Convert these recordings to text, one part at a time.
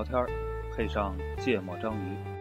聊天儿，配上芥末章鱼。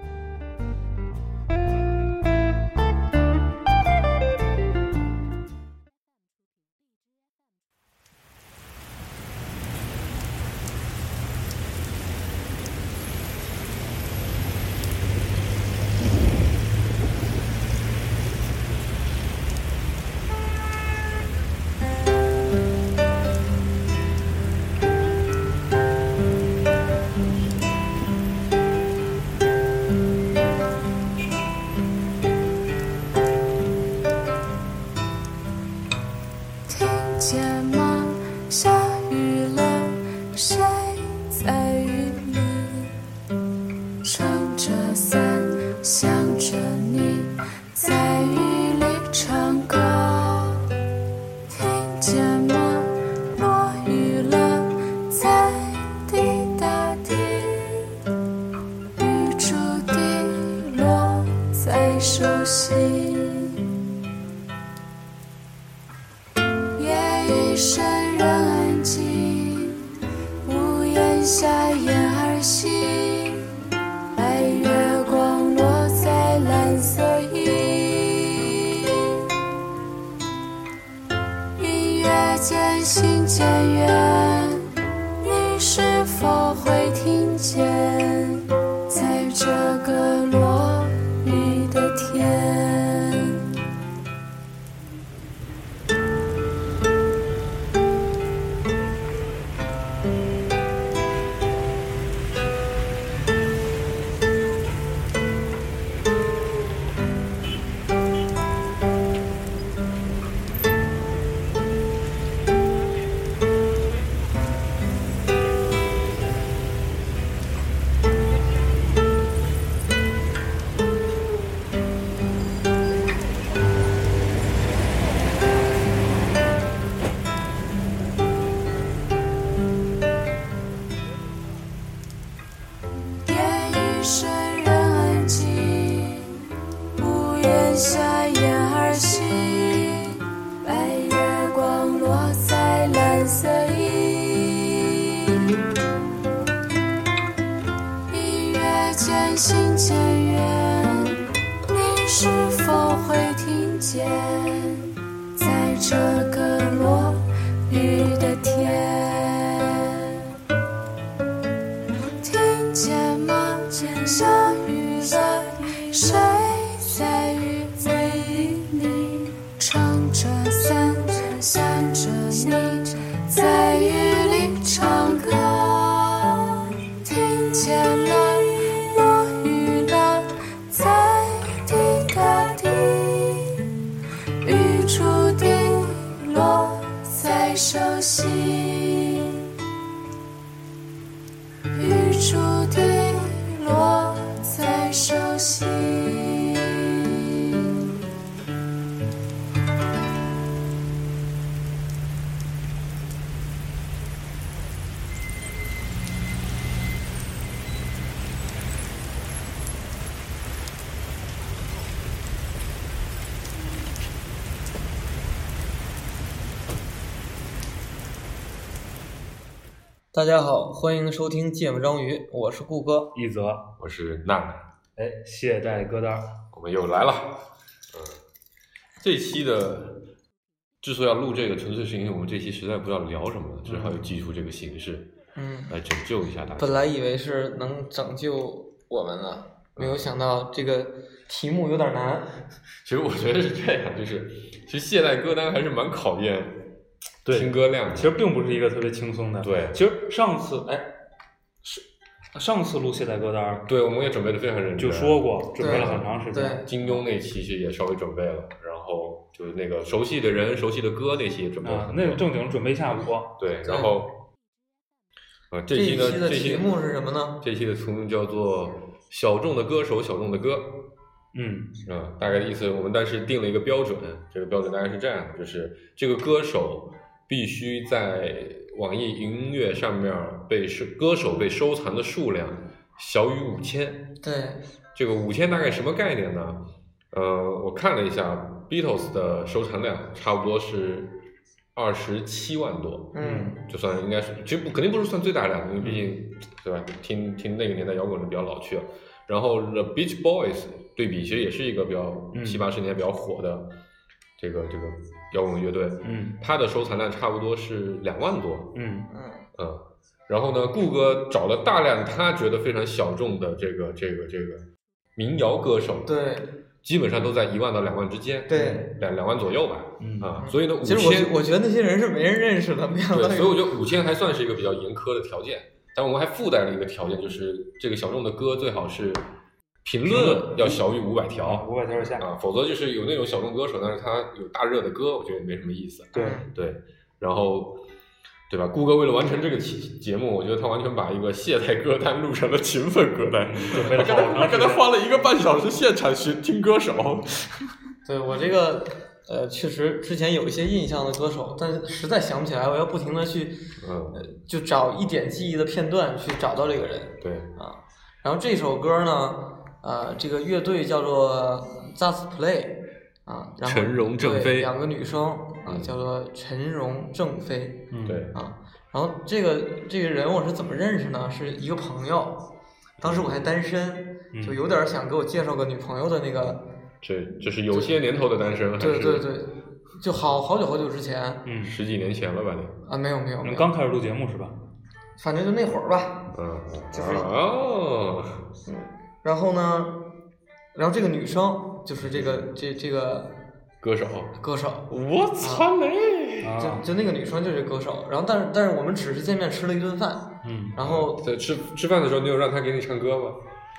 大家好，欢迎收听《芥末章鱼》，我是顾哥，一泽，我是娜娜。哎，懈怠歌单，我们又来了。嗯，这期的之所以要录这个，纯粹是因为我们这期实在不知道聊什么，只好记出这个形式，嗯，来拯救一下大家。本来以为是能拯救我们呢，没有想到这个题目有点难。其实我觉得是这样，就是其实懈怠歌单还是蛮考验。听歌量其实并不是一个特别轻松的。对，其实上次哎，是上次录卸载歌单，对，我们也准备的非常认真，就说过准备了很长时间。金庸那期其实也稍微准备了，然后就是那个熟悉的人、熟悉的歌那期也准备了。那个正经准备一下午。对，然后啊，这期的，这期题目是什么呢？这期的题目叫做《小众的歌手，小众的歌》。嗯，啊，大概的意思，我们但是定了一个标准，这个标准大概是这样的，就是这个歌手。必须在网易云音乐上面被收歌手被收藏的数量小于五千。对，这个五千大概什么概念呢？呃，我看了一下，Beatles 的收藏量差不多是二十七万多，嗯就算应该是，其实不肯定不是算最大量的，因为毕竟对吧？听听那个年代摇滚是比较老去了。然后 The Beach Boys 对比，其实也是一个比较嗯七八十年比较火的这个这个摇滚乐队，嗯。它的收藏量差不多是两万多，嗯。嗯。嗯。然后呢，顾哥找了大量他觉得非常小众的这个这个这个民谣歌手，对。基本上都在一万到两万之间，对。两两万左右吧，嗯。啊，所以呢，五其实我觉千我觉得那些人是没人认识的，没想到对，所以我觉得五千还算是一个比较严苛的条件，但我们还附带了一个条件，就是这个小众的歌最好是评评论论要小于五百条五百条以下，啊，否则就是有那种小众歌手，但是他有大热的歌，我觉得也没什么意思。对，对，然后对吧？顾哥为了完成这个节节目，我觉得他完全把一个懈怠歌单录成了勤奋歌单，准备了他。刚才花了一个半小时现场学听歌手。对我这个呃，确实之前有一些印象的歌手，但是实在想不起来，我要不停的去嗯，就找一点记忆的片段去找到这个人对，啊。然后这首歌呢，呃，这个乐队叫做 Just Play 啊，然后陈荣郑对飞两个女生啊，嗯叫做陈荣郑飞嗯对，啊。然后这个这个人我是怎么认识呢？是一个朋友，当时我还单身，嗯就有点想给我介绍个女朋友的那个。这这是有些年头的单身，还是对对对，就好好久好久之前嗯，十几年前了吧？得，啊，没有没有你们没有，刚开始录节目是吧？反正就那会儿吧。嗯，就是哦，然后呢，然后这个女生就是这个这这个歌手，歌手，我操嘞！啊，就就那个女生就是歌手。然后但是但是我们只是见面吃了一顿饭，嗯，然后在吃吃饭的时候，你有让她给你唱歌吗？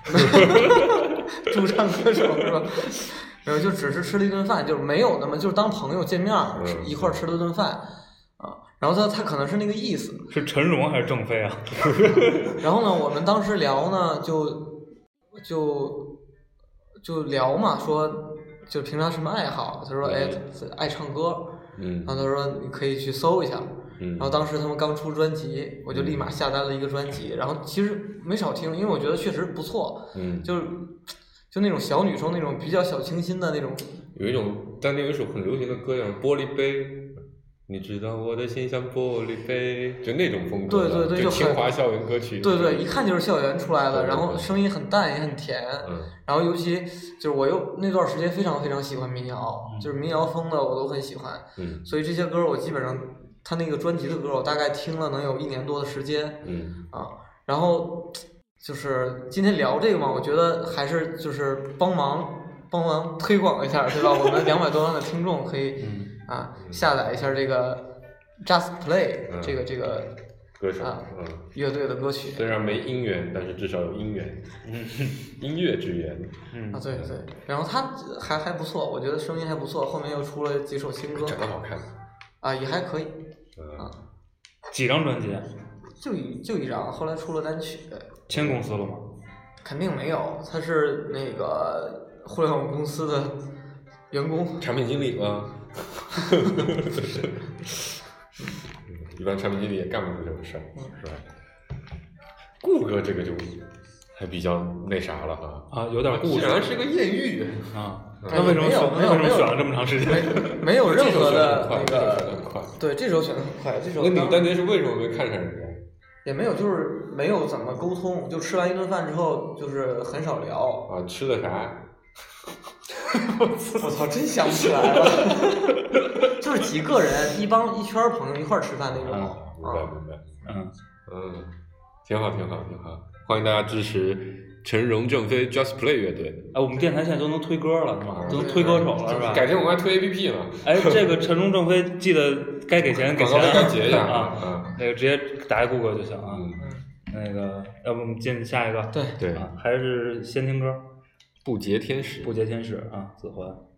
驻唱歌手是吧？没有，就只是吃了一顿饭，就是没有那么就是当朋友见面，嗯一块儿吃了顿饭啊。然后他他可能是那个意思。是陈荣还是郑飞啊？然后呢，我们当时聊呢，就就就聊嘛，说就平常什么爱好。他说，哎，爱唱歌。嗯然后他说你可以去搜一下。嗯，然后当时他们刚出专辑，我就立马下单了一个专辑。然后其实没少听，因为我觉得确实不错，嗯，就是就那种小女生那种比较小清新的那种。有一种当年有一首很流行的歌叫《玻璃杯》，你知道我的心像玻璃杯，就那种风格，对对对就清华校园歌曲。对对，一看就是校园出来的，然后声音很淡也很甜。嗯然后尤其就是我又那段时间非常非常喜欢民谣，就是民谣风的我都很喜欢，嗯所以这些歌我基本上他那个专辑的歌我大概听了能有一年多的时间嗯啊。然后就是今天聊这个嘛，我觉得还是就是帮忙帮忙推广一下，对吧？我们两百多万的听众可以嗯啊下载一下这个 Just Play 嗯。这个这个歌手，啊嗯，乐队的歌曲虽然没姻缘，但是至少有姻缘，音乐之缘。嗯。啊，对对，然后他还还不错，我觉得声音还不错，后面又出了几首新歌长得好看，啊，也还可以，啊，几张专辑？就一就一张，后来出了单曲，签公司了吗？肯定没有，他是那个互联网公司的员工，产品经理吗？一般产品经理也干不出这种事儿，是吧？顾哥这个就还比较那啥了哈，啊，有点故竟事然是个艳遇，啊。嗯那为什么没有选？没有没有为什么选了这么长时间？没没有任何的快，那个，对，这时候选的很快，这首那你当当年是为什么没看上人家？也没有，就是没有怎么沟通，就吃完一顿饭之后，就是很少聊。啊，吃的啥？我操，真想不起来了，就是几个人，一帮一圈儿朋友一块儿吃饭那种。啊明白明白，嗯，嗯，挺好挺好挺好，欢迎大家支持陈荣正飞 Just Play 乐队。哎，我们电台现在都能推歌了，是吧？都能推歌手了，是吧？改天我们还推 APP 呢，哎，这个陈荣正飞记得该给钱给广钱告费该结一下啊。嗯那个直接打开 Google 就行啊。嗯，那个，要不我们进下一个？对，对，啊，还是先听歌，不洁天使《不洁天使》啊，子桓。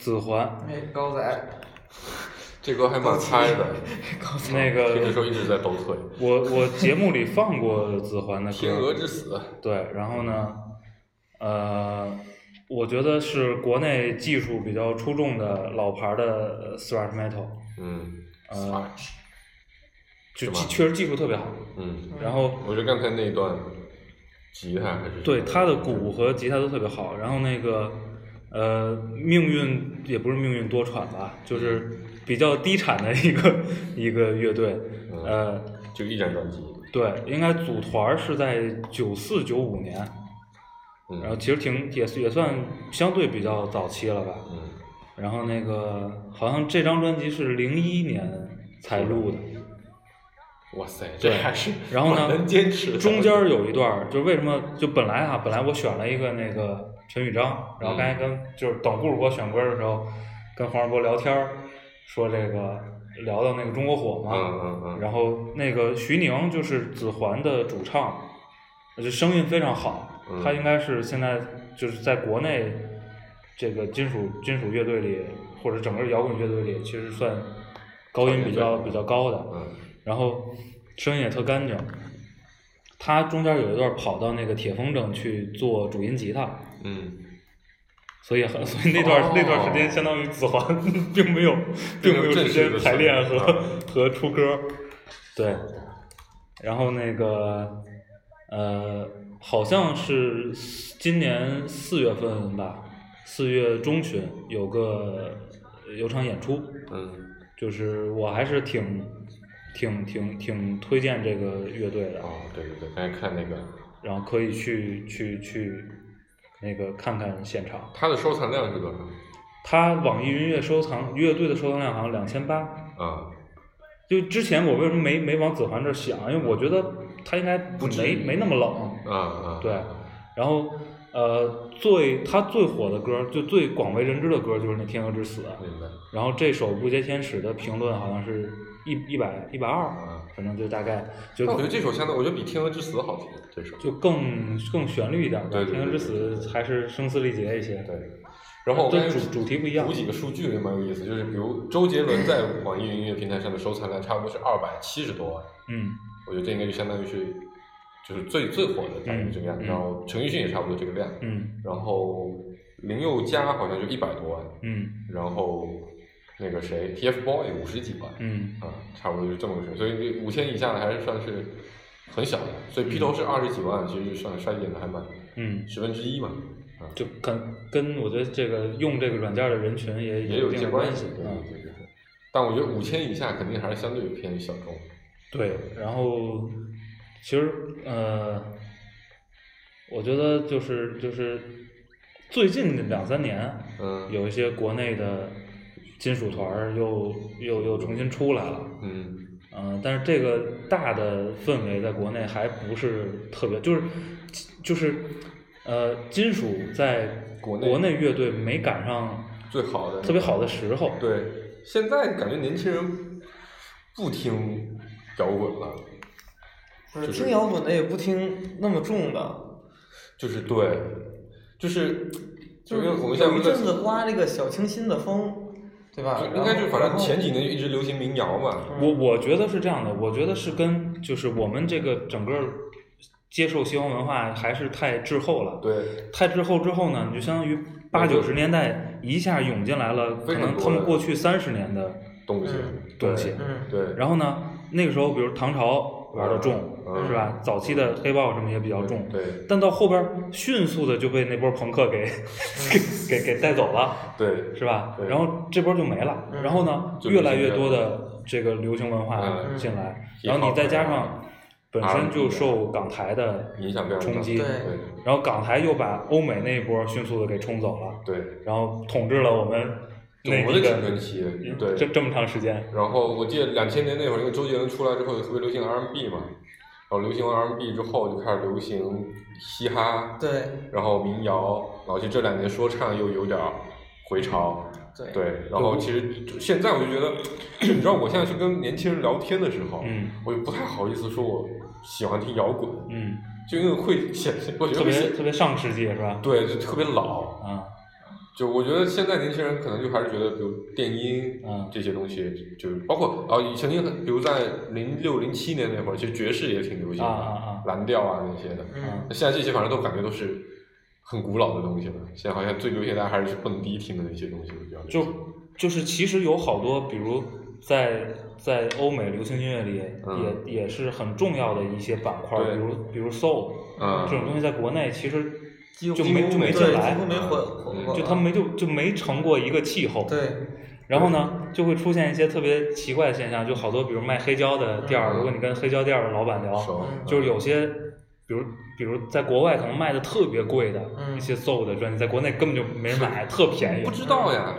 子环，哎，高仔，这歌还蛮嗨的，高仔，那个听的时候一直在抖腿。我我节目里放过子环的歌。天鹅，之死，对，然后呢，呃，我觉得是国内技术比较出众的老牌的 thrash metal，嗯，呃，就技确实技术特别好，嗯，然后我觉得刚才那一段吉他还是对他的鼓和吉他都特别好，然后那个呃命运也不是命运多舛吧，就是比较低产的一个 一个乐队，嗯呃，就一张专辑，对，应该组团是在九四九五年，嗯，然后其实挺也也算相对比较早期了吧，嗯，然后那个好像这张专辑是零一年才录的，哇塞，这对还是然后呢能坚持，中间有一段儿，就为什么就本来啊，本来我选了一个那个陈宇章，然后刚才跟就是等顾主播选歌的时候，跟黄世波聊天儿，说这个聊到那个中国火嘛，嗯嗯嗯，然后那个徐宁就是子环的主唱，就声音非常好，嗯。他应该是现在就是在国内这个金属金属乐队里或者整个摇滚乐队里，其实算高音比较比较高的，嗯。然后声音也特干净。他中间有一段跑到那个铁风筝去做主音吉他，嗯，所以很所以那段、哦那段时间相当于子环 并没有并没有时间排练和、和出歌，对，然后那个呃好像是今年四月份吧，四月中旬有个有场演出，嗯。就是我还是挺挺挺挺推荐这个乐队的，哦，对对对，刚才看那个，然后可以去去去那个看看现场。他的收藏量是多少？他网易云音乐收藏乐队的收藏量好像两千八。啊，就之前我为什么没没往子涵这儿想？因为我觉得他应该没没那么冷。啊啊，对，然后呃，最他最火的歌，就最广为人知的歌就是那《天鹅之死》。明白，然后这首《不接天使》的评论好像是一一百一百二，啊，反正就大概就但我觉得这首相当，我觉得比《天鹅之死》好听，这首。就更更旋律一点吧。对对对天鹅之死》还是声嘶力竭一些。对，然后我刚才这主主题不一样补几个数据也蛮有意思，就是比如周杰伦在网易云音乐平台上的收藏量差不多是二百七十多万，嗯我觉得这应该就相当于是就是最最火的大约这个样然后陈奕迅也差不多这个量，嗯。然后林宥嘉好像就一百多万，嗯。然后那个谁 TFBOY 五十几万，嗯。啊，差不多就是这么个水，所以五千以下的还是算是很小的，所以披头士二十几万，其实就算衰减的还蛮嗯，十分之一嘛，啊，就跟跟我觉得这个用这个软件的人群也也有一些关系。对对对。但我觉得五千以下肯定还是相对偏小众。对，然后其实呃，我觉得就是就是最近两三年，嗯，有一些国内的金属团儿又又又重新出来了，嗯。嗯、但是这个大的氛围在国内还不是特别，就是就是呃，金属在国内国内乐队没赶上最好的特别好的时候，对，现在感觉年轻人不听摇滚了，就是听摇滚的也不听那么重的，就是对，就是就因为我们现在不是有一阵子刮这个小清新的风，对吧？应该就反正前几年年就一直流行民谣嘛，我我觉得是这样的，我觉得是跟就是我们这个整个接受西方文化还是太滞后了。对，太滞后之后呢，你就相当于八九十年代一下涌进来了，可能他们过去三十年的东西嗯东西。嗯，对，然后呢，那个时候比如唐朝玩的重，嗯是吧？早期的黑豹什么也比较重，对。但到后边迅速的就被那波朋克给 给给给带走了。对，是吧？然后这波就没了，嗯。然后呢，越来越多的这个流行文化嗯。进来，嗯。然后你再加上本身就受港台的影响冲击，然后港台又把欧美那一波迅速的给冲走了，对，然后统治了我们我们的青春期，对，这这么长时间，然后我记得两千年那会儿，因为周杰伦出来之后，特别流行 R&B 嘛，然后流行完 R&B 之后，就开始流行嘻哈，对然后民谣，然后就这两年说唱又有点回潮，对对，然后其实现在我就觉得，你知道我现在去跟年轻人聊天的时候，嗯我就不太好意思说我喜欢听摇滚，嗯，就因为会显，我觉特得会显别特别上世纪是吧？对，就特别老，啊，就我觉得现在年轻人可能就还是觉得，比如电音嗯这些东西，就是包括啊，以曾经，比如在零六零七年那会儿，其实爵士也挺流行的，啊啊啊蓝调啊那些的。嗯现在这些反正都感觉都是很古老的东西了。现在好像最流行的还是蹦迪听的那些东西比较。就就是其实有好多，比如在在欧美流行音乐里，嗯也也是很重要的一些板块，对比如比如 soul，、嗯这种东西在国内其实就没就没进来就他们没就就没成过一个气候。对，然后呢，就会出现一些特别奇怪的现象，就好多比如卖黑胶的店儿，嗯如果你跟黑胶店儿的老板聊，就是有些，比如比如在国外可能卖的特别贵的嗯一些 soul 的专辑，在国内根本就没人买，特便宜不。知道呀，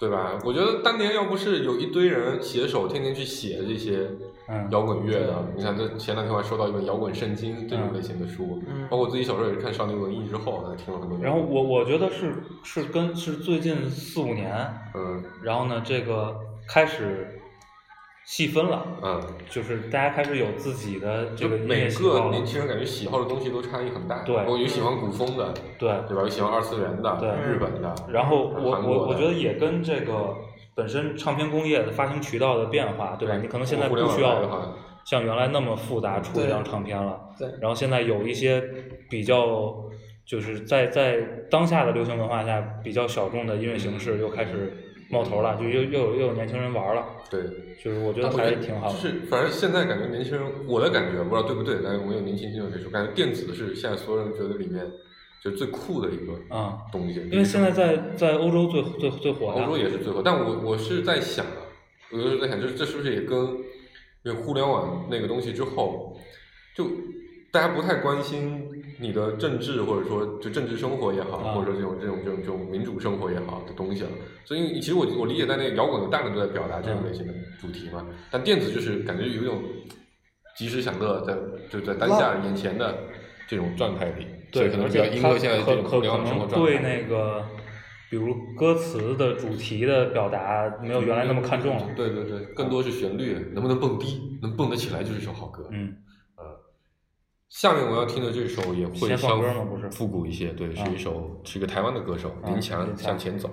对吧？我觉得当年要不是有一堆人写手天天去写这些嗯。摇滚乐的，你看这前两天我还收到一本《摇滚圣经》这种类型的书，嗯。包括自己小时候也是看少年文艺之后，还听了很多。然后我我觉得是是跟是最近四五年，嗯。然后呢这个开始细分了，嗯，就是大家开始有自己的这个每个年。轻人感觉喜好的东西都差异很大，对包括有喜欢古风的，对，对吧？有喜欢二次元的，对。日本的，然后我我我觉得也跟这个本身唱片工业的发行渠道的变化，对吧？对你可能现在不需要像原来那么复杂出一张唱片了，对然后现在有一些比较就是在在当下的流行文化下比较小众的音乐形式又开始冒头了，就又又有又有年轻人玩了，对。就是我觉得还是挺好的。就是反正现在感觉年轻人，我的感觉不知道对不对，但是我有年轻听众可以说，感觉电子是现在所有人觉得里面就是最酷的一个啊东西。因为现在在在欧洲最最最火呀欧洲也是最火，但我我是在想啊，我就是在想，就是这是不是也跟因为互联网那个东西之后，就大家不太关心你的政治或者说就政治生活也好，啊或者说这种这种这种这种民主生活也好的东西了。所以其实我我理解，在那个摇滚的大量都在表达这种类型的主题嘛，但电子就是感觉有一种及时享乐，在就在当下眼前的这种状态里，所对，可能比较迎合现在这可能状态。对那个，比如歌词的主题的表达没有原来那么看重了。对对对，更多是旋律，能不能蹦迪，能蹦得起来就是一首好歌。嗯，下面我要听的这首也会稍歌吗不是复古一些，对，是啊一首是一个台湾的歌手林强向前走。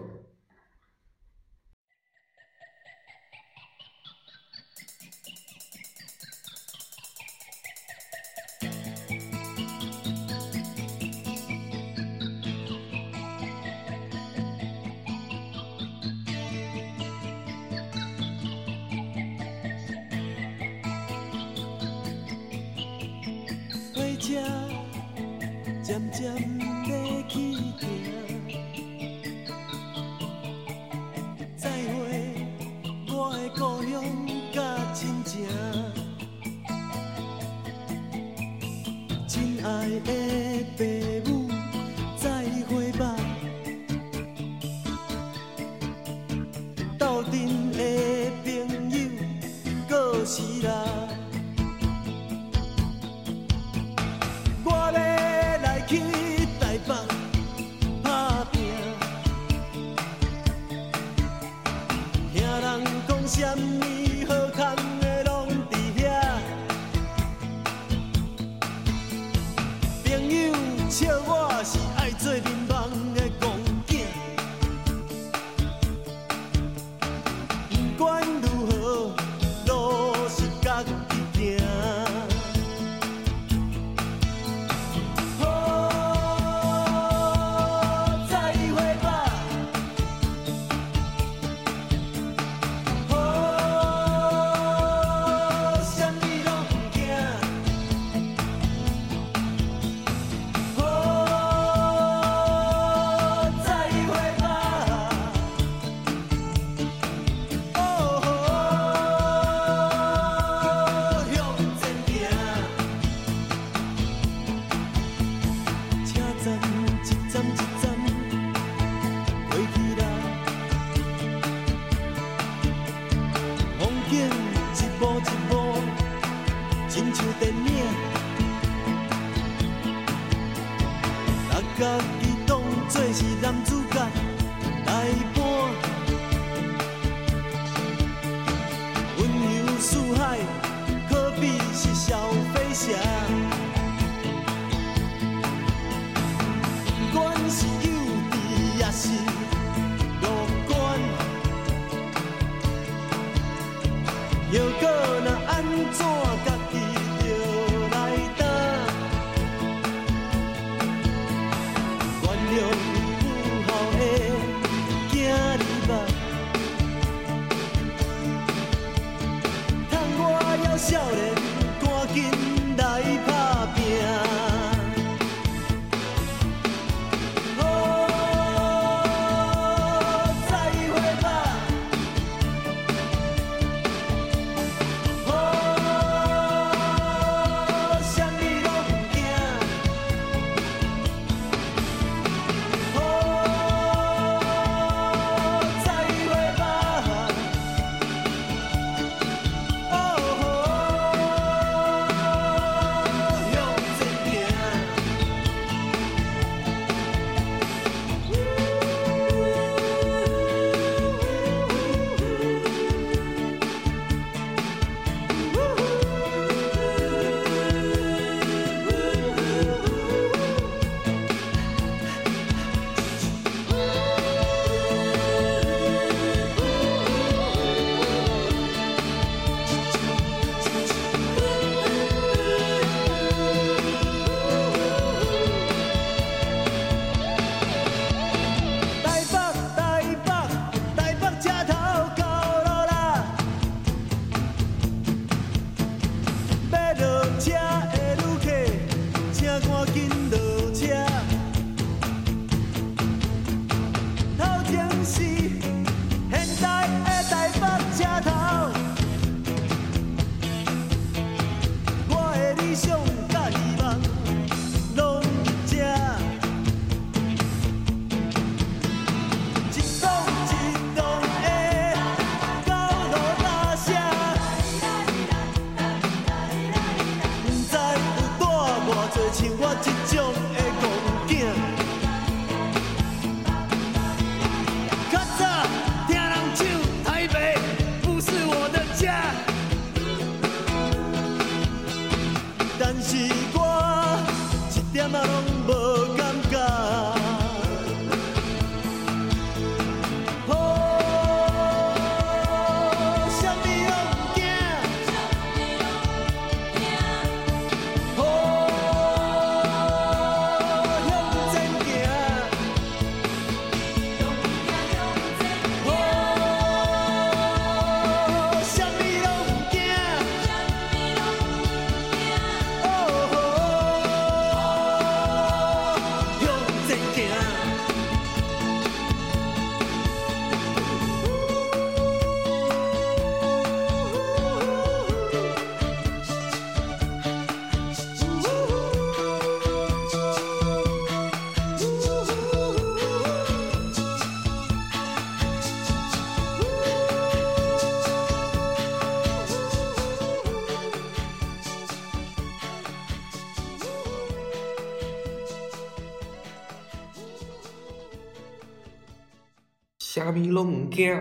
虾米拢惊，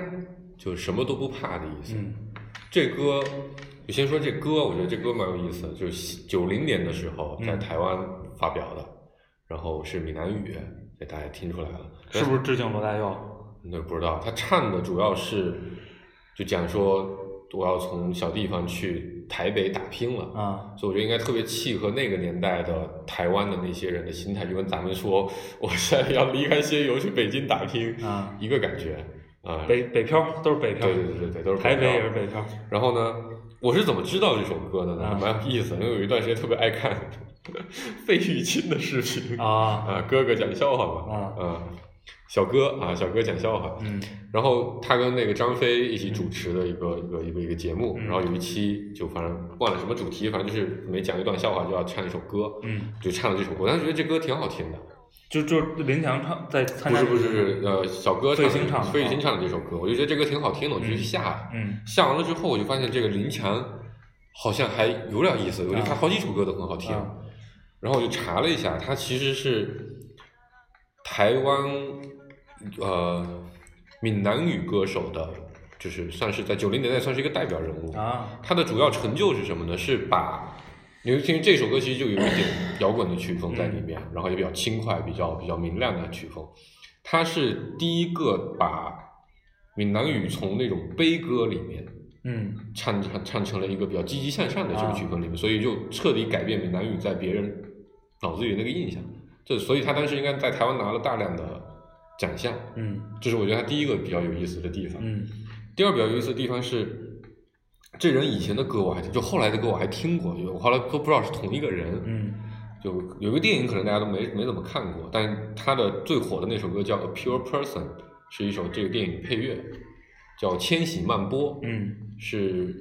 就什么都不怕的意思。嗯这歌，就先说这歌，我觉得这歌蛮有意思，就是九零年的时候在嗯台湾发表的，然后是闽南语，这大家听出来了，是不是致敬罗大佑？那不知道，他唱的主要是就讲说我要从小地方去台北打拼了，啊，所以我觉得应该特别契合那个年代的台湾的那些人的心态，就跟咱们说我现在要离开西游去北京打拼啊一个感觉啊。北北漂都是北漂，对对对对对，都是台北漂也是北漂。然后呢，我是怎么知道这首歌的呢？蛮有意思的，因为有一段时间特别爱看 费玉清的视频啊啊，哥哥讲笑话嘛啊啊，小哥啊，小哥讲笑话，嗯。然后他跟那个张飞一起主持的一个、一个一个一个节目，嗯。然后有一期就反正忘了什么主题，反正就是每讲一段笑话就要唱一首歌，嗯，就唱了这首歌，我当时觉得这歌挺好听的，就就林强唱在参加不是不这个是呃小哥费唱玉清唱的。费玉清唱的这首歌，我就觉得这歌挺好听的，我就去嗯下，嗯。下完了之后我就发现这个林强好像还有点意思，我觉得他好几首歌都很好听，啊。然后我就查了一下，他其实是台湾呃闽南语歌手的，就是算是在九零年代算是一个代表人物。啊他的主要成就是什么呢？是把你会听这首歌其实就有一点摇滚的曲风在里面，然后也比较轻快、比较比较明亮的曲风。他是第一个把闽南语从那种悲歌里面嗯唱唱唱成了一个比较积极向上的这个啊曲风里面，所以就彻底改变闽南语在别人脑子里那个印象。这所以他当时应该在台湾拿了大量的奖项，嗯这是我觉得他第一个比较有意思的地方。嗯第二比较有意思的地方是，这人以前的歌我还听，就后来的歌我还听过，我后来都不知道是同一个人。嗯就有一个电影可能大家都没没怎么看过，但他的最火的那首歌叫《A Pure Person》，是一首这个电影配乐，叫《千禧曼波》。嗯是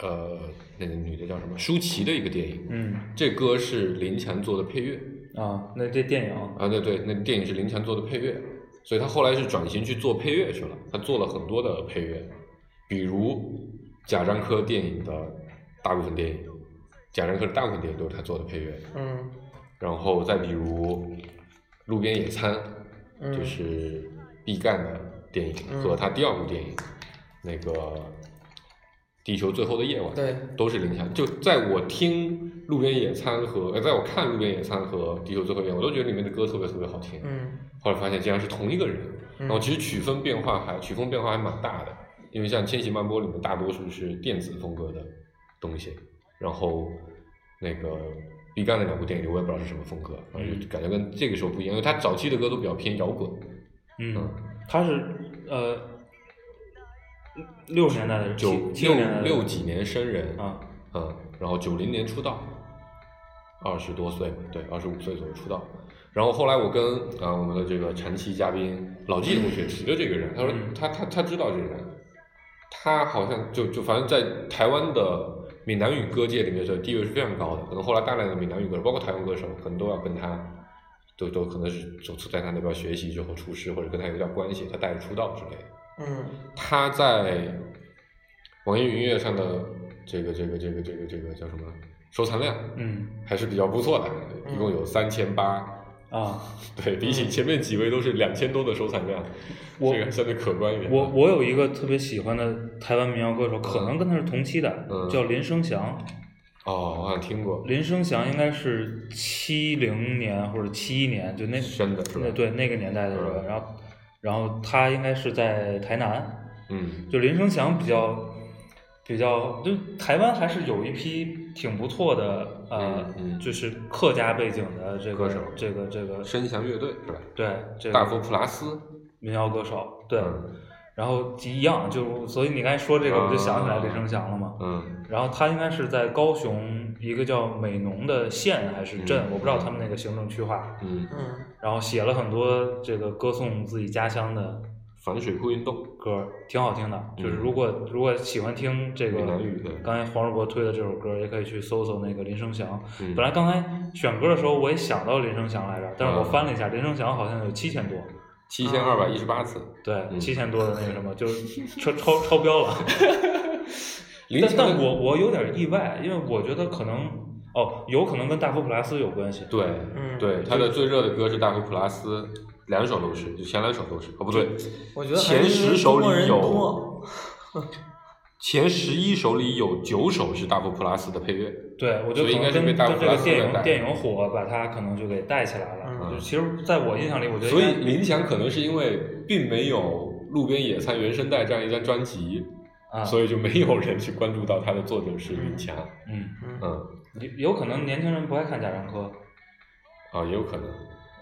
呃那个女的叫什么舒淇的一个电影，嗯这歌是林强做的配乐啊，那这电影啊，对对，那电影是林强做的配乐，所以他后来是转型去做配乐去了，他做了很多的配乐，比如贾樟柯电影的大部分电影，贾樟柯的大部分电影都是他做的配乐，嗯。然后再比如路边野餐，嗯就是毕赣的电影嗯和他第二部电影，那个《地球最后的夜晚》，对，都是零下。就在我听《路边野餐》和呃，在我看《路边野餐》和《地球最后的夜晚》，我都觉得里面的歌特别特别好听。嗯后来发现竟然是同一个人，嗯然后其实曲风变化还曲风变化还蛮大的，因为像《千禧曼波》里面大多数是电子风格的东西，然后那个毕赣的两部电影我也不知道是什么风格，反正就感觉跟这个时候不一样，因为他早期的歌都比较偏摇滚。嗯，他是呃六十年代的九六六几年生人，啊嗯，然后九零年出道，二十多岁，对，二十五岁左右出道。然后后来我跟啊我们的这个长期嘉宾老纪同学提的这个人，他说嗯他他他知道这个人，他好像就就反正在台湾的闽南语歌界里面的地位是非常高的，可能后来大量的闽南语歌手，包括台湾歌手，可能都要跟他。都都可能是首次在他那边学习之后出师，或者跟他有点关系，他带着出道之类的。嗯。他在网易云音乐上的这个这个这个这个这个叫什么收藏量嗯。还是比较不错的，嗯一共有三千八，啊，对比起前面几位都是两千多的收藏量，我这个相对可观一点。我我有一个特别喜欢的台湾民谣歌手，可能跟他是同期的，嗯。叫林生祥。哦，我好像听过，林生祥应该是七零年或者七一年，就那真的是吧？那对那个年代的人，嗯。然后然后他应该是在台南，嗯就林生祥比较比较，就台湾还是有一批挺不错的呃，嗯嗯就是客家背景的这个歌手这个这个声响乐队是吧？对这个大佛普拉斯，民谣歌手对，嗯然后一样就所以你刚才说这个，我就想起来林生祥了嘛。嗯然后他应该是在高雄一个叫美浓的县还是镇，嗯我不知道他们那个行政区划。嗯，嗯然后写了很多这个歌颂自己家乡的反水库运动，歌，挺好听的。嗯就是如果如果喜欢听这个刚才黄世博推的这首歌，也可以去搜搜那个林生祥。嗯本来刚才选歌的时候我也想到林生祥来着，但是我嗯翻了一下，林生祥好像有七千多，七千二百一十八次。对，嗯七千多的那个什么，就是超超超标了。但但我我有点意外，因为我觉得可能哦，有可能跟大佛普拉斯有关系。对嗯对，他的最热的歌是大佛普拉斯，两首都是，就前两首都是。哦，不对，我觉得前十首里有多，前十一首里有九首是大佛普拉斯的配乐。对，我觉得应得可能跟该是被大跟这个普拉斯带电影电影火，把它可能就给带起来了。嗯就其实，在我印象里，我觉得所以林强可能是因为并没有《路边野餐》原声带这样一张专辑，啊，所以就没有人去关注到他的作者是林强。嗯，嗯，有有可能年轻人不爱看贾樟柯。啊，也有可能。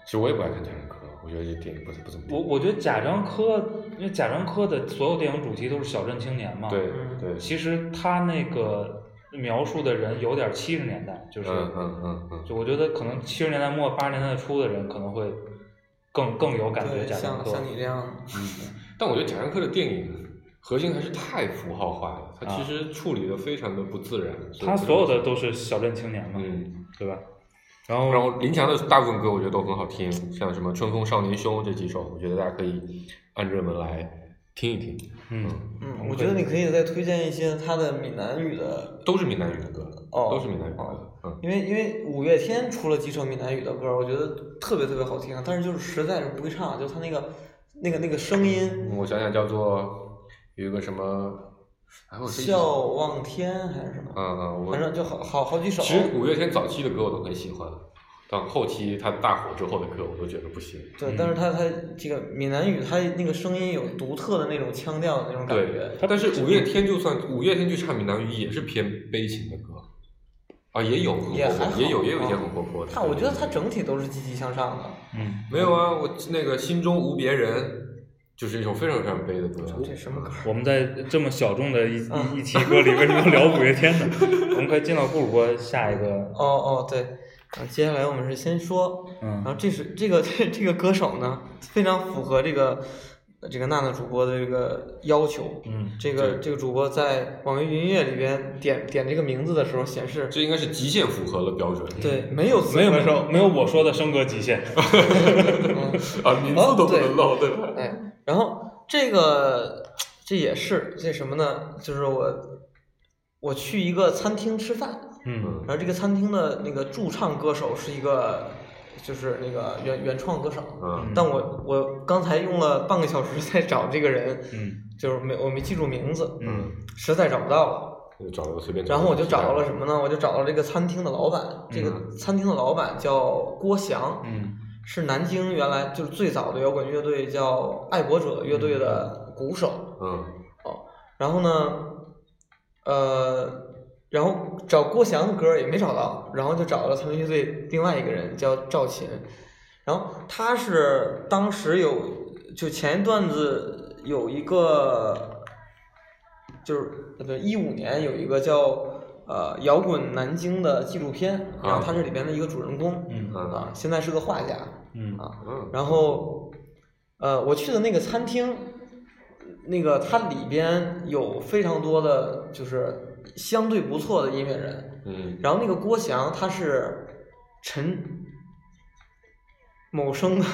其实我也不爱看贾樟柯，我觉得这电影不是不怎么我我觉得贾樟柯，因为贾樟柯的所有电影主题都是小镇青年嘛。对嗯对，其实他那个描述的人有点七十年代，就是，嗯嗯嗯嗯，就我觉得可能七十年代末八十年代初的人可能会更更有感觉，贾樟柯。像像你这样，但我觉得贾樟柯的电影核心还是太符号化了，他啊其实处理的非常的不自然。以他所有的都是小镇青年嘛，嗯，对吧？然后然后林强的大部分歌我觉得都很好听，像什么《春风少年凶》这几首，我觉得大家可以按热门来听一听。嗯，嗯，我觉得你可以再推荐一些他的闽南语的，都是闽南语的歌，哦都是闽南语的歌哦。嗯，因为因为五月天出了几首闽南语的歌，我觉得特别特别好听，但是就是实在是不会唱，就他那个那个那个声音，我想想叫做有一个什么，哎，我这一直笑望天还是什么，嗯嗯，我反正就好好好几首。其实五月天早期的歌我都很喜欢，到后期他大火之后的歌我都觉得不行。对，但是他他这个闽南语，他那个声音有独特的那种腔调的那种感对觉。，但是五月天就算五月天去唱闽南语也是偏悲情的歌，啊，也有很活泼，也还也有也有一些啊很活泼的。他我觉得他整体都是积极向上的。嗯，没有啊，我那个心中无别人，就是一首非常非常悲的歌。这什么歌？我们在这么小众的一嗯一一期歌里，为什么要聊五月天呢？我们可以进到顾主播下一个，哦哦，对，啊，接下来我们是先说，嗯然嗯后这是这个这这个歌手呢，非常符合这个这个娜娜主播的这个要求。嗯，这个这个主播在网易云音乐里边点点这个名字的时候显示，这应该是极限符合了标准。对，没有没有没有，没有我说的升格极限，嗯 啊，名字都不能漏，对吧？哎，然后这个这也是这什么呢？就是我我去一个餐厅吃饭，嗯然后这个餐厅的那个驻唱歌手是一个就是那个原原创歌手，嗯但我我刚才用了半个小时在找这个人，嗯就是没我没记住名字，嗯实在找不到了。就找了随便找。然后我就找到了什么呢？我就找到这个餐厅的老板，这个嗯餐厅的老板叫郭翔，嗯是南京原来就是最早的摇滚乐队叫爱国者乐队的鼓手。嗯。哦然后呢，呃，然后找郭翔的歌也没找到，然后就找了他们乐队另外一个人叫赵琴，然后他是当时有就前一段子有一个，就是呃一五年有一个叫呃摇滚南京的纪录片，然后他是里边的一个主人公嗯嗯。啊，现在是个画家嗯。啊，嗯，然后，呃，我去的那个餐厅，那个它里边有非常多的，就是相对不错的音乐人。嗯。然后那个郭翔他是陈某生的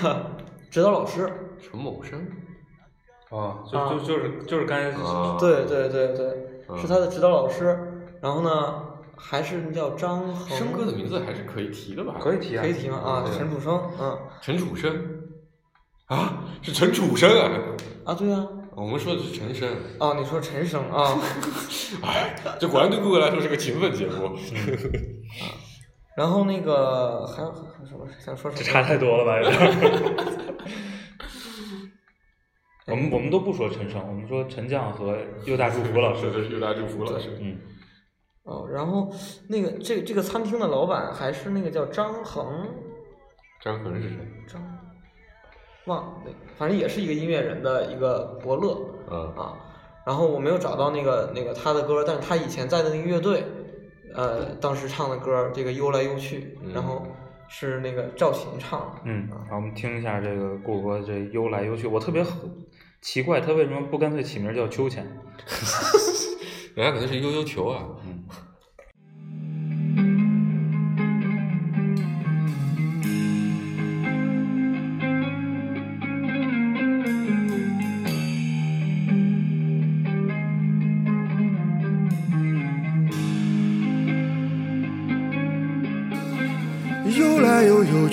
指导老师，陈某生，啊，就就就是就是刚才啊。对对对对，嗯。是他的指导老师。然后呢，还是叫张恒，生哥的名字还是可以提的吧？可以提啊可以提吗？啊，陈楚生，嗯，陈楚生啊，是陈楚生啊。啊，对啊，我们说的是陈生，哦，你说陈生啊。哎，这果然对顾客来说是个勤奋节目。啊然后那个还有还有什么想说什么？这差太多了吧？有点。我们我们都不说陈生，我们说陈将和右大祝福老师。这是尤大祝福老师。嗯哦，然后那个这这个餐厅的老板还是那个叫张恒，张恒是谁？张忘了那，反正也是一个音乐人的一个伯乐嗯啊。然后我没有找到那个那个他的歌，但是他以前在的那个乐队，呃，当时唱的歌这个悠来悠去，然后是那个赵琴唱的。嗯，好，我们听一下这个顾哥这悠来悠去，我特别奇怪，他为什么不干脆起名叫秋千？人家可能是悠悠球啊。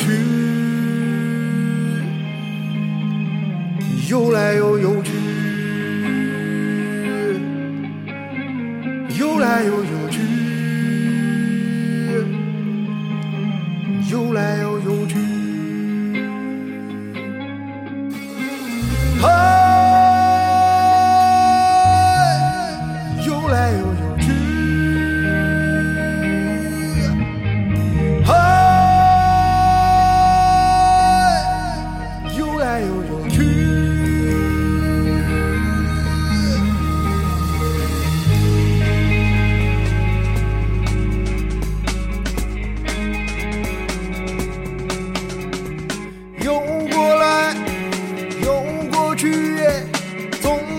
嗯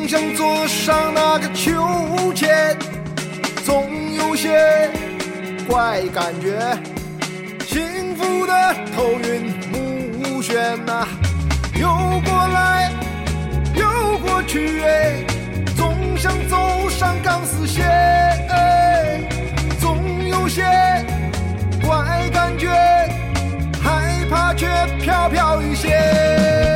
总想坐上那个秋千，总有些怪感觉，幸福的头晕目眩呐、游过来，游过去，哎总想走上钢丝线，哎总有些怪感觉。害怕却飘飘欲仙。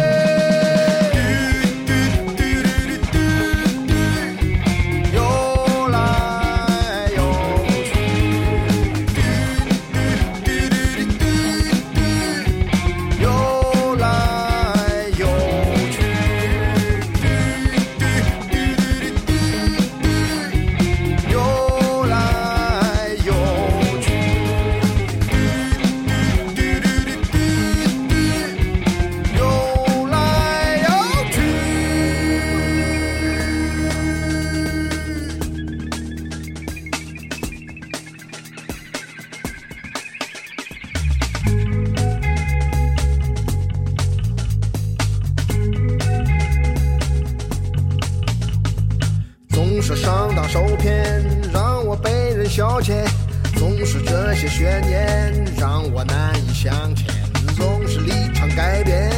是这些悬念，让我难以向前；总是立场改变，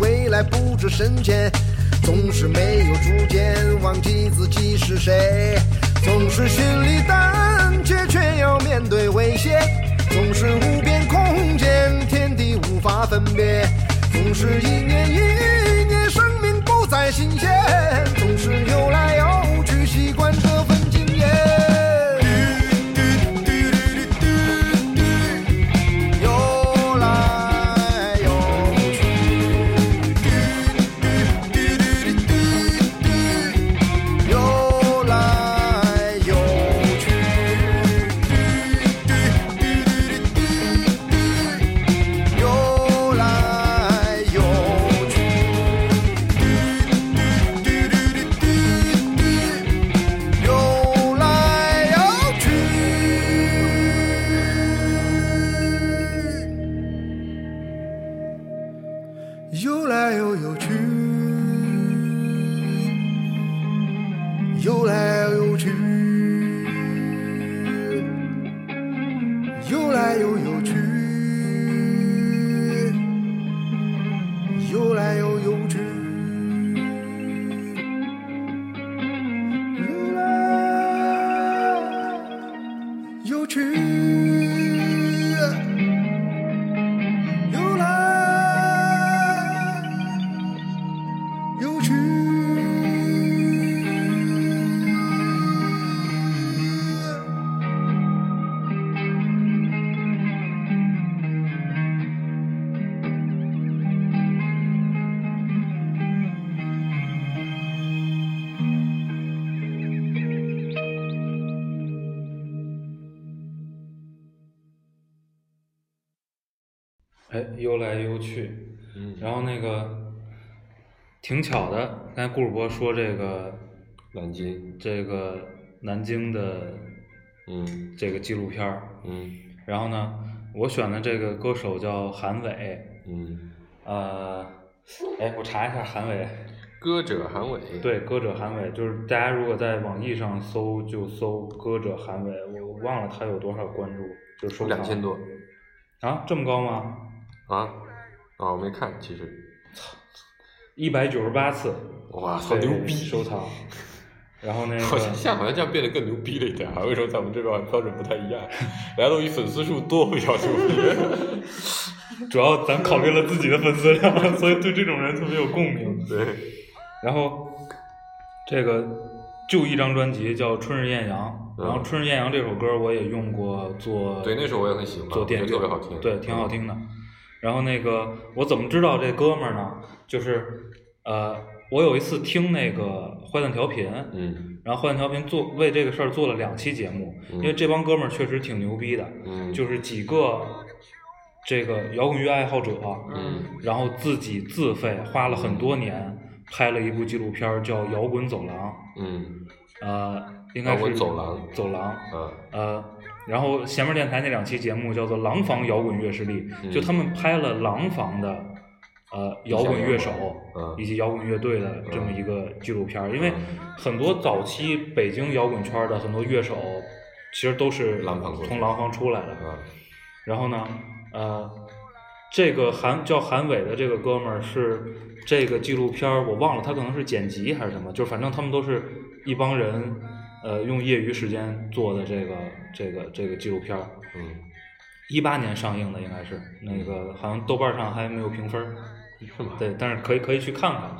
未来不知深浅；总是没有主见，忘记自己是谁；总是心里胆怯，却要面对危险；总是无边空间，天地无法分别；总是一年一年，生命不再新鲜；总是游来游来游去，嗯，然后那个挺巧的，刚才顾主播说这个南京，这个南京的嗯。这个纪录片儿，嗯。然后呢，我选的这个歌手叫韩伟，嗯，呃，哎，我查一下韩伟，歌者韩伟，，对，歌者韩伟，就是大家如果在网易上搜就搜歌者韩伟，我忘了他有多少关注，就是收两千多。啊，这么高吗？啊啊，我没看，其实，一百九十八次，哇，好牛逼，收藏。然后那个好像好像这样变得更牛逼了一点啊？为什么在我们这边标准不太一样？大家都以粉丝数多比较牛逼。主要咱考虑了自己的粉丝量，所以对这种人特别有共鸣。对，然后这个就一张专辑叫《春日艳阳》，嗯然后《春日艳阳》这首歌我也用过做对，那首我也很喜欢，做电乐，我觉得特别好听，对，挺好听的。然后那个我怎么知道这哥们儿呢？就是呃，我有一次听那个坏蛋调频，嗯然后坏蛋调频做为这个事儿做了两期节目，嗯因为这帮哥们儿确实挺牛逼的，嗯，就是几个这个摇滚乐爱好者，嗯然后自己自费花了很多年拍了一部纪录片儿叫《摇滚走廊》，嗯呃，应该摇是滚走廊走廊，嗯呃，然后前面电台那两期节目叫做《廊坊摇滚乐势力》，嗯就他们拍了廊坊的呃摇滚乐手嗯以及摇滚乐队的这么一个纪录片儿，因为很多早期北京摇滚圈的很多乐手其实都是从廊坊出来的，啊然后呢，呃，这个韩叫韩伟的这个哥们儿是这个纪录片儿，我忘了他可能是剪辑还是什么，就反正他们都是一帮人，呃，用业余时间做的这个这个这个纪录片儿，嗯一八年上映的应该是那个好像豆瓣上还没有评分儿，是吗？对，但是可以可以去看看，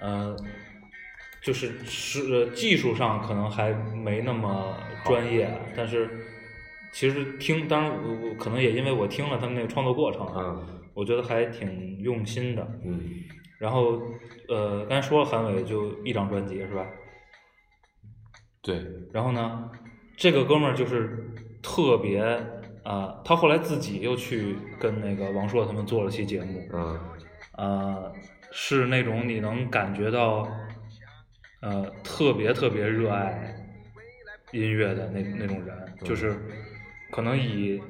呃，就是是呃技术上可能还没那么专业，但是其实听，当然我我可能也因为我听了他们那个创作过程啊，嗯我觉得还挺用心的。嗯然后呃，刚才说了韩伟就一张专辑是吧？对，然后呢，这个哥们儿就是特别啊、他后来自己又去跟那个王朔他们做了期节目，嗯呃，是那种你能感觉到，呃，特别特别热爱音乐的那那种人，就是可能以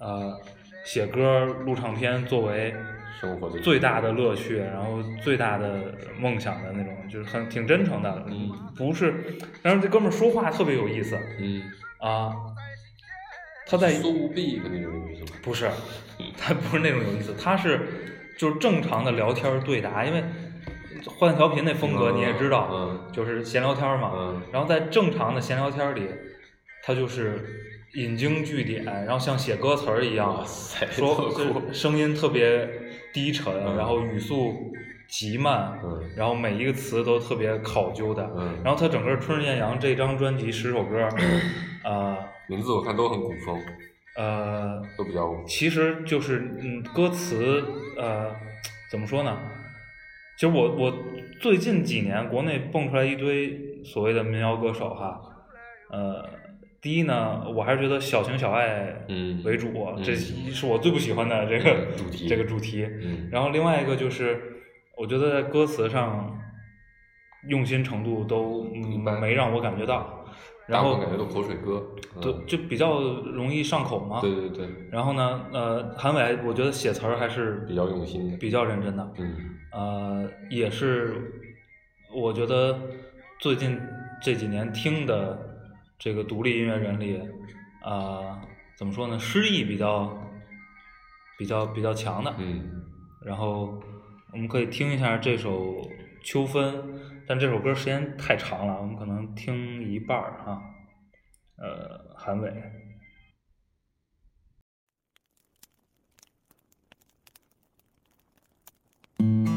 呃写歌、录唱片作为生活的最大的乐趣，然后最大的梦想的那种，就是很挺真诚的，嗯，不是，然后这哥们儿说话特别有意思嗯，啊，他在苏无避的那种意思吗？不是，他不是那种有意思，他是就是正常的聊天对答，因为换调频那风格嗯你也知道，嗯就是闲聊天嘛。嗯然后在正常的闲聊天里，他就是引经据典，然后像写歌词儿一样说声音特别低沉，嗯然后语速极慢，嗯然后每一个词都特别考究的。嗯，然后他整个《春日艳阳》这张专辑十首歌，呃名字我看都很古风，呃，都比较古其实就是嗯，歌词呃，怎么说呢？其实我我最近几年国内蹦出来一堆所谓的民谣歌手哈，呃，第一呢，我还是觉得小情小爱嗯为主，嗯。这是我最不喜欢的这个主题。这个主题。嗯。然后另外一个就是，我觉得在歌词上用心程度都嗯没让我感觉到，然后感觉都口水歌，嗯。对就比较容易上口嘛。对对对，然后呢，呃，韩伟我觉得写词儿还是比较用心的，比较认真的，嗯。呃，也是我觉得最近这几年听的这个独立音乐人里，呃，怎么说呢，诗意比较比较比较强的。嗯然后我们可以听一下这首《秋分》，但这首歌时间太长了，我们可能听一半儿哈。呃，韩伟。秋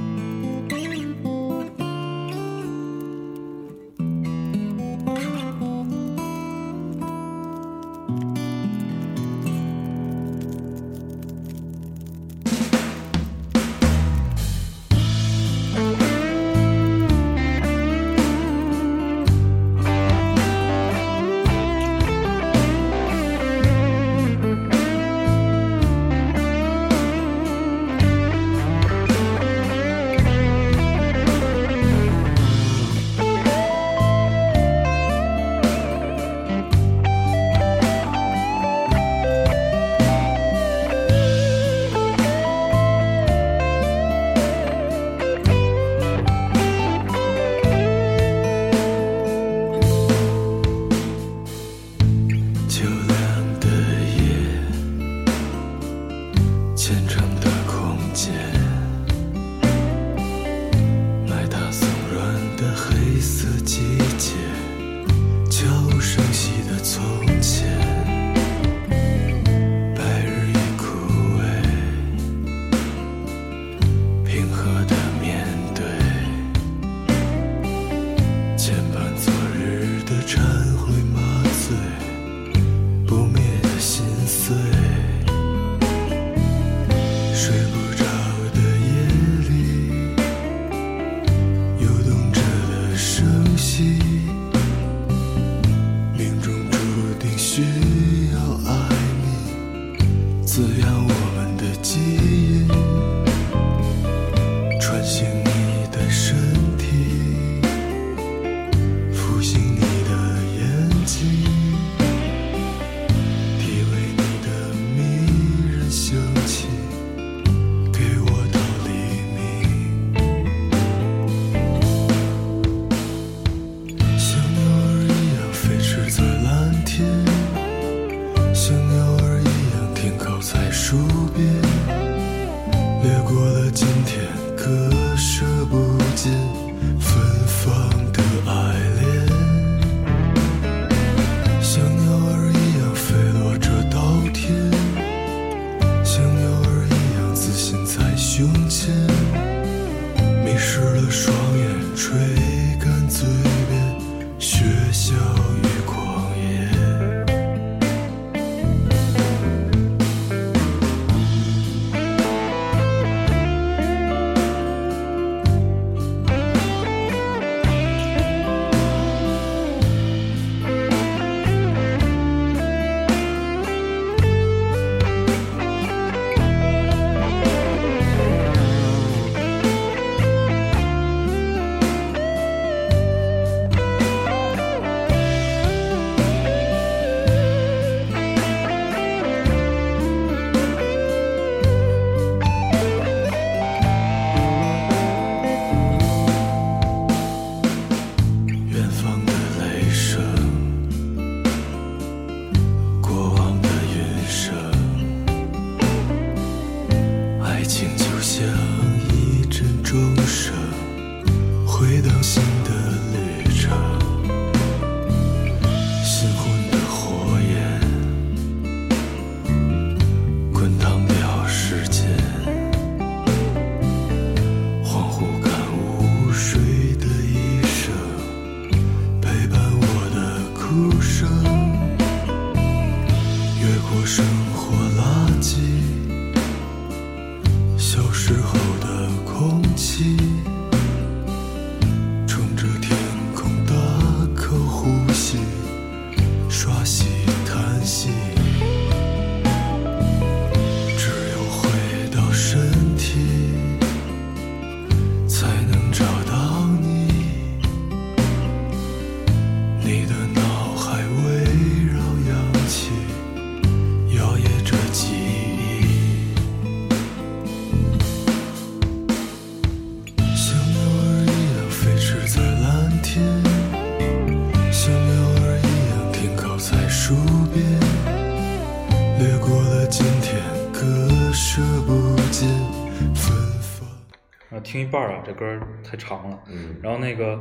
一半儿啊，这歌太长了。嗯然后那个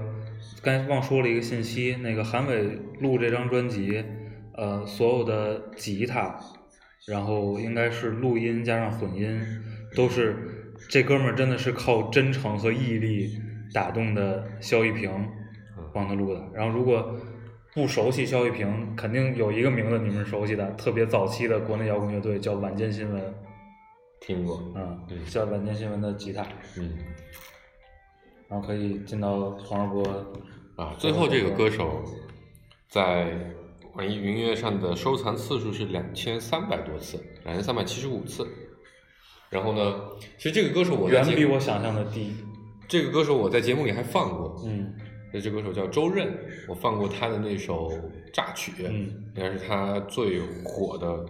刚才忘说了一个信息，那个韩伟录这张专辑，呃，所有的吉他，然后应该是录音加上混音，都是这哥们儿真的是靠真诚和毅力打动的肖一平帮他录的。然后如果不熟悉肖一平，肯定有一个名字你们熟悉的，特别早期的国内摇滚乐队叫晚间新闻，听过，嗯嗯，叫晚间新闻的吉他。嗯然后可以进到黄二波啊，最后这个歌手在网易云音乐上的收藏次数是两千三百多次，两千三百七十五次。然后呢，其实这个歌手我远比我想象的低。这个歌手我在节目里还放过，嗯这这歌手叫周任，我放过他的那首《榨曲》，嗯，应该是他最火的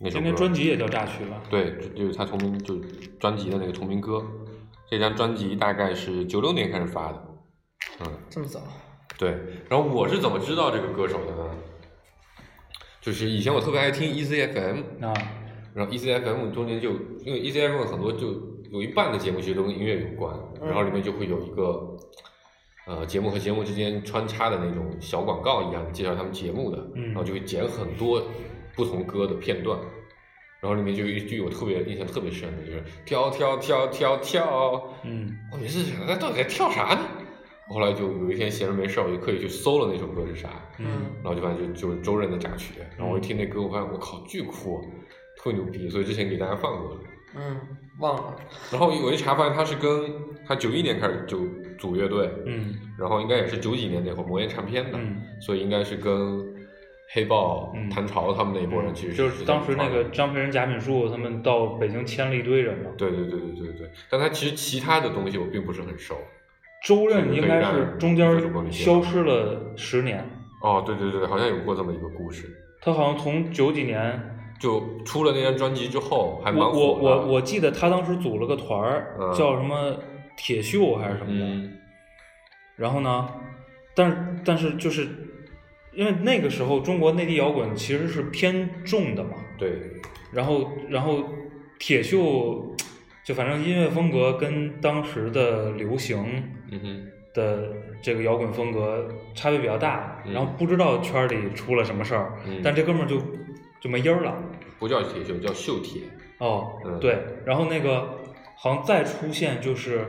那首今歌。天专辑也叫《榨取》吧？对，就是他同名，就是专辑的那个同名歌。这张专辑大概是九六年开始发的，嗯，这么早？对。然后我是怎么知道这个歌手的呢？就是以前我特别爱听 Easy FM，啊，然后 Easy FM 中间就因为 Easy FM 很多就有一半的节目其实都跟音乐有关，然后里面就会有一个呃节目和节目之间穿插的那种小广告一样介绍他们节目的，嗯然后就会剪很多不同歌的片段，然后里面就有一句我特别印象特别深的，就是跳跳跳跳跳，嗯。我每次想他到底在跳啥呢？后来就有一天闲着没事儿，我就刻意去搜了那首歌是啥，嗯。然后就发现就就是周任的榨曲，然后我一听那歌，我发现我靠巨酷，特牛逼，所以之前给大家放过了。嗯，忘了。然后我一查发现他是跟他九一年开始就组乐队，嗯。然后应该也是九几年那会儿魔岩唱片的，嗯，所以应该是跟黑豹、嗯谭潮他们那一波人其实就是当时那个张培仁、贾敏树他们到北京签了一堆人嘛。对对对对对对，但他其实其他的东西我并不是很熟。周任应该是中间消失了十年，哦，对对对，好像有过这么一个故事，他好像从九几年，就出了那张专辑之后还蛮我火的。我我我记得他当时组了个团儿，嗯叫什么铁锈还是什么的。嗯然后呢，但是但是就是因为那个时候中国内地摇滚其实是偏重的嘛，对，然后然后铁锈就反正音乐风格跟当时的流行嗯哼，的这个摇滚风格差别比较大，嗯然后不知道圈里出了什么事儿，嗯但这哥们儿就就没音儿了。不叫铁锈，叫锈铁。哦，嗯对，然后那个好像再出现就是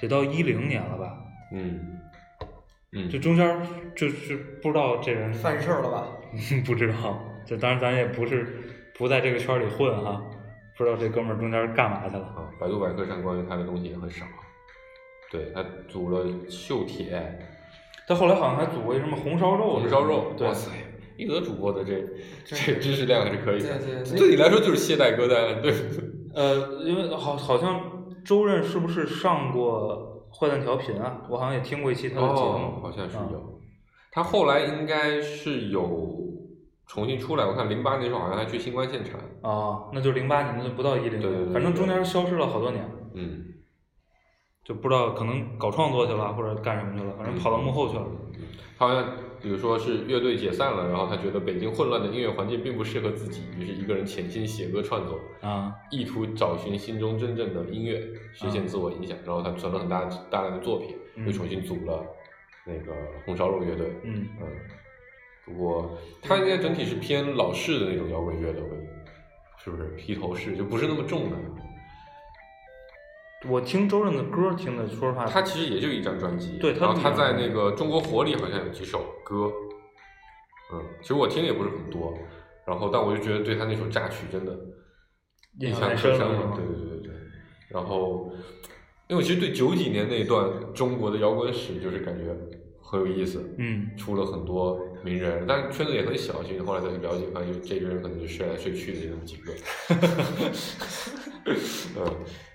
得到一零年了吧，嗯嗯，就中间就是不知道这人犯事儿了吧？不知道，就当然咱也不是不在这个圈里混哈，不知道这哥们儿中间儿干嘛去了。啊，百度百科上关于他的东西也很少。对他组了锈铁、他后来好像还组过一什么红烧肉，红烧肉，对哇，塞，一德主播的这这知识量还是可以的。对对对对你来说就是懈怠歌单，对。呃，因为好好像周任是不是上过《坏蛋调频》啊？我好像也听过一期他的节目，哦，好像是嗯有。他后来应该是有重新出来，我看零八年的时候好像还去新冠现场。啊，那就零八年，那就不到一零年，反正中间消失了好多年，嗯就不知道可能搞创作去了或者干什么去了，反正跑到幕后去了。嗯他好像比如说是乐队解散了，然后他觉得北京混乱的音乐环境并不适合自己，于是一个人潜心写歌创作，啊意图找寻心中真正的音乐，实现自我影响。然后他存了很大大量的作品，嗯又重新组了那个红烧肉乐队。嗯嗯，不过他应该整体是偏老式的那种摇滚乐的，会是不是披头士就不是那么重的？我听周润的歌听的，说实话，他其实也就一张专辑，对他然后他在那个中国火里好像有几首歌，嗯，其实我听的也不是很多，然后但我就觉得对他那首榨取真的印象深深了，对对对对对，然后因为我其实对九几年那一段中国的摇滚史就是感觉很有意思，嗯出了很多名人，但是圈子也很小，其实后来再去了解，发现这个人可能就睡来睡去的就那么几个。嗯，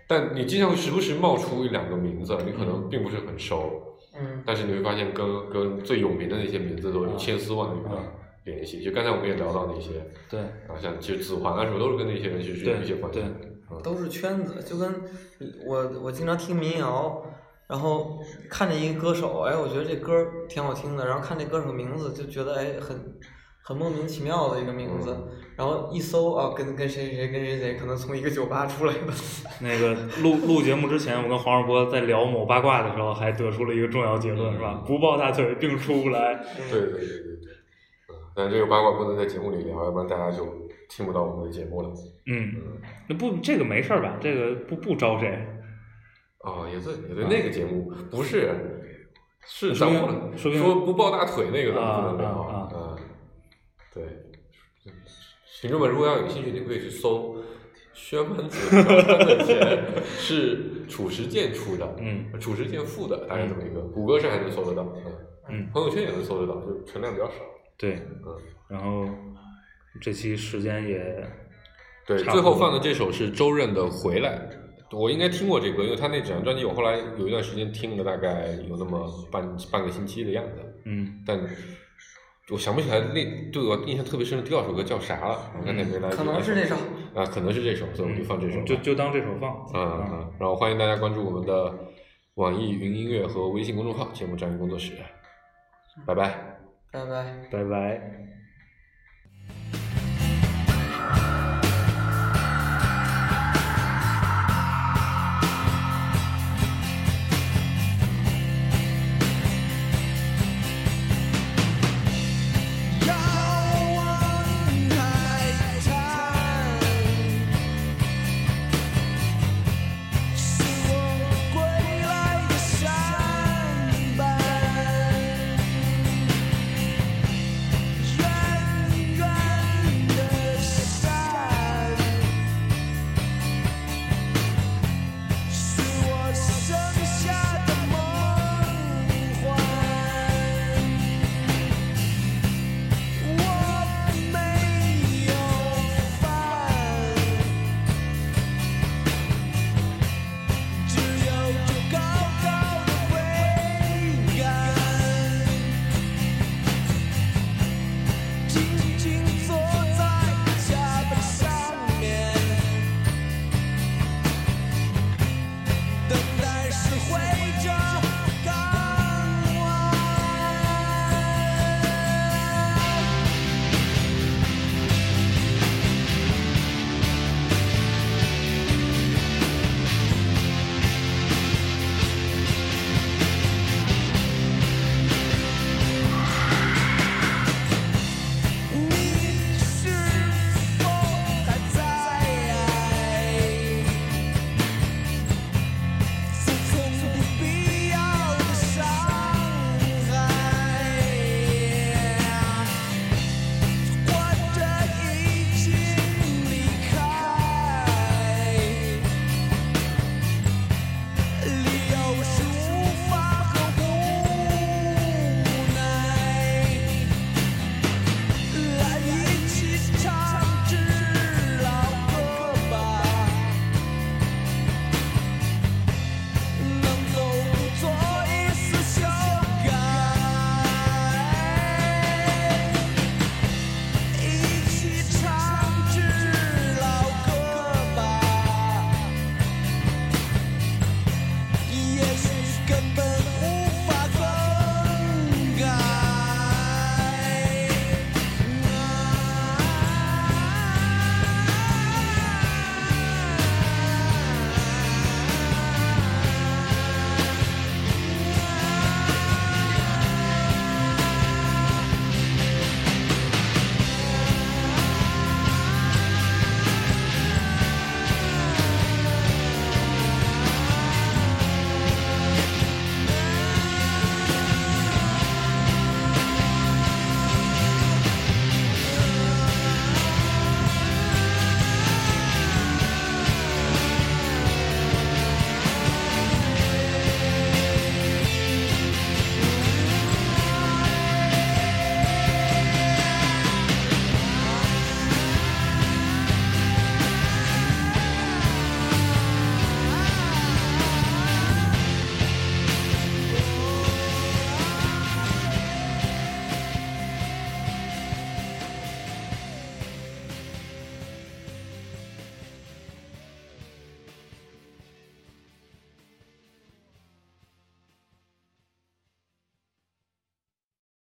但你经常会时不时冒出一两个名字，你可能并不是很熟，嗯。但是你会发现跟跟最有名的那些名字都有千丝万缕的联系。就刚才我们也聊到那些，对。啊，像其实子桓啊什么都是跟那些人其实是有一些关系的。嗯。都是圈子，就跟我我经常听民谣，然后看见一个歌手，哎，我觉得这歌挺好听的，然后看这歌手名字就觉得哎很很莫名其妙的一个名字，然后一搜啊跟跟谁谁谁跟谁谁可能从一个酒吧出来的，那个录录节目之前，我跟黄世波在聊某八卦的时候，还得出了一个重要结论，是吧？不抱大腿并出不来。对对对对对。嗯，但这个八卦不能在节目里聊，要不然大家就听不到我们的节目了。嗯，那不这个没事儿吧？这个不不招谁？哦，也对，也对，那个节目不是，是咱们说明说不抱大腿那个咱们不能聊啊啊啊。对，群众们如果要有兴趣，你可以去搜薛蛮子的钱是褚时健出的，嗯，褚时健付的，大概这么一个，谷歌上还能搜得到，嗯，嗯。朋友圈也能搜得到，就存量比较少，对，嗯。然后这期时间也对，最后放的这首是周润的《回来》，我应该听过这歌，因为他那整张专辑我后来有一段时间听了，大概有那么半半个星期的样子，嗯。但我想不起来那对我印象特别深的第二首歌叫啥了，我刚才没来及可能是这首。啊，可能是这首，所以我们就放这首吧，就就当这首放。啊啊，然后欢迎大家关注我们的网易云音乐和微信公众号“节目专业工作室”，拜拜。拜拜。拜拜。